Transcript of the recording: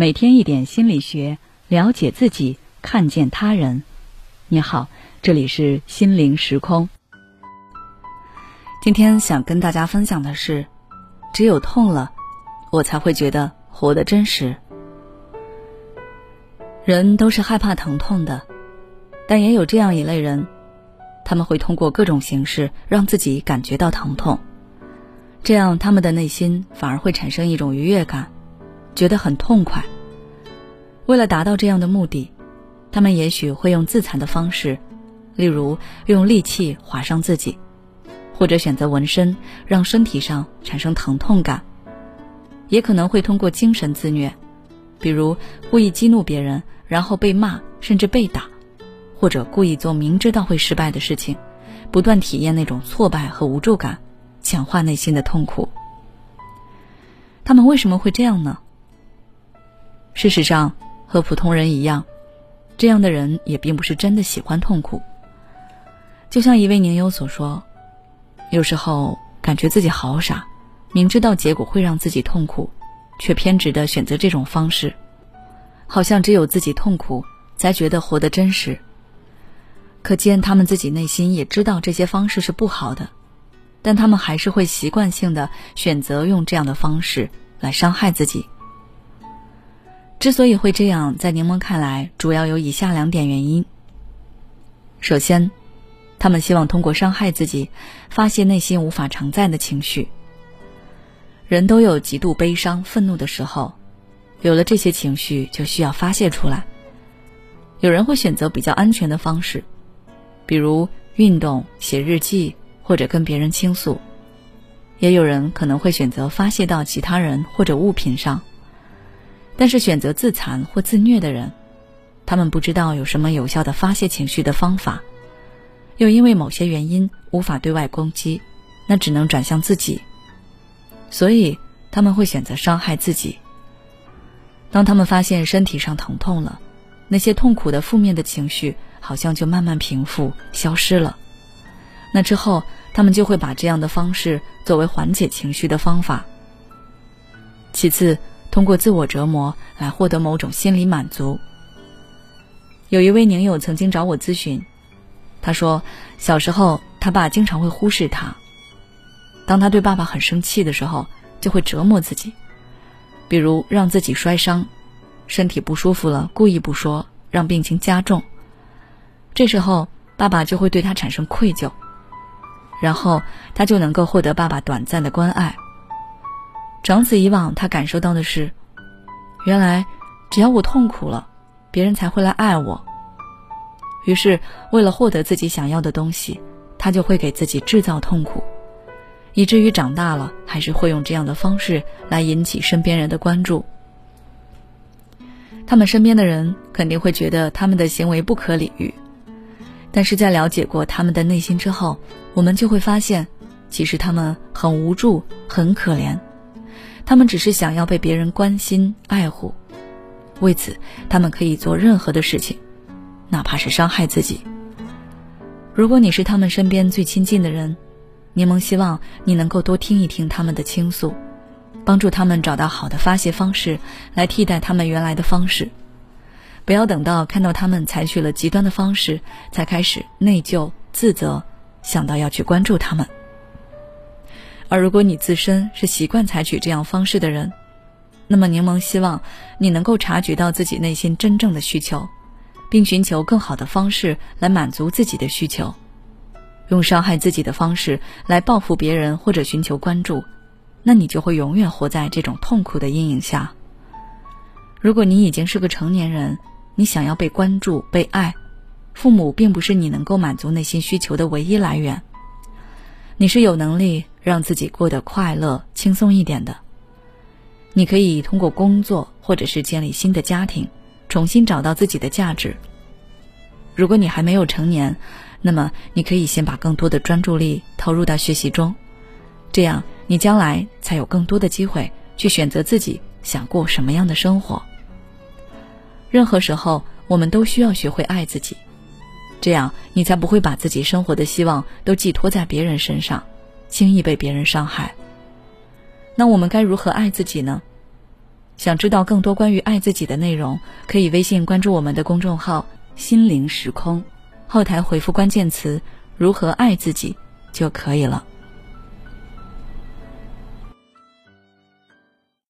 每天一点心理学，了解自己，看见他人。你好，这里是心灵时空。今天想跟大家分享的是，只有痛了，我才会觉得活得真实。人都是害怕疼痛的，但也有这样一类人，他们会通过各种形式让自己感觉到疼痛，这样他们的内心反而会产生一种愉悦感。觉得很痛快。为了达到这样的目的，他们也许会用自残的方式，例如用利器划伤自己，或者选择纹身，让身体上产生疼痛感。也可能会通过精神自虐，比如故意激怒别人，然后被骂，甚至被打，或者故意做明知道会失败的事情，不断体验那种挫败和无助感，强化内心的痛苦。他们为什么会这样呢？事实上，和普通人一样，这样的人也并不是真的喜欢痛苦。就像一位宁友所说：“有时候感觉自己好傻，明知道结果会让自己痛苦，却偏执的选择这种方式，好像只有自己痛苦，才觉得活得真实。”可见他们自己内心也知道这些方式是不好的，但他们还是会习惯性的选择用这样的方式来伤害自己。之所以会这样，在柠檬看来，主要有以下两点原因。首先，他们希望通过伤害自己，发泄内心无法承载的情绪。人都有极度悲伤、愤怒的时候，有了这些情绪，就需要发泄出来。有人会选择比较安全的方式，比如运动、写日记或者跟别人倾诉；也有人可能会选择发泄到其他人或者物品上。但是选择自残或自虐的人，他们不知道有什么有效的发泄情绪的方法，又因为某些原因无法对外攻击，那只能转向自己，所以他们会选择伤害自己。当他们发现身体上疼痛了，那些痛苦的负面的情绪好像就慢慢平复消失了，那之后他们就会把这样的方式作为缓解情绪的方法。其次。通过自我折磨来获得某种心理满足。有一位宁友曾经找我咨询，他说小时候他爸经常会忽视他，当他对爸爸很生气的时候，就会折磨自己，比如让自己摔伤，身体不舒服了故意不说，让病情加重。这时候爸爸就会对他产生愧疚，然后他就能够获得爸爸短暂的关爱。长此以往，他感受到的是，原来只要我痛苦了，别人才会来爱我。于是，为了获得自己想要的东西，他就会给自己制造痛苦，以至于长大了还是会用这样的方式来引起身边人的关注。他们身边的人肯定会觉得他们的行为不可理喻，但是在了解过他们的内心之后，我们就会发现，其实他们很无助，很可怜。他们只是想要被别人关心爱护，为此，他们可以做任何的事情，哪怕是伤害自己。如果你是他们身边最亲近的人，柠檬希望你能够多听一听他们的倾诉，帮助他们找到好的发泄方式来替代他们原来的方式，不要等到看到他们采取了极端的方式才开始内疚自责，想到要去关注他们。而如果你自身是习惯采取这样方式的人，那么柠檬希望你能够察觉到自己内心真正的需求，并寻求更好的方式来满足自己的需求。用伤害自己的方式来报复别人或者寻求关注，那你就会永远活在这种痛苦的阴影下。如果你已经是个成年人，你想要被关注、被爱，父母并不是你能够满足内心需求的唯一来源。你是有能力让自己过得快乐、轻松一点的。你可以通过工作或者是建立新的家庭，重新找到自己的价值。如果你还没有成年，那么你可以先把更多的专注力投入到学习中，这样你将来才有更多的机会去选择自己想过什么样的生活。任何时候，我们都需要学会爱自己。这样，你才不会把自己生活的希望都寄托在别人身上，轻易被别人伤害。那我们该如何爱自己呢？想知道更多关于爱自己的内容，可以微信关注我们的公众号“心灵时空”，后台回复关键词“如何爱自己”就可以了。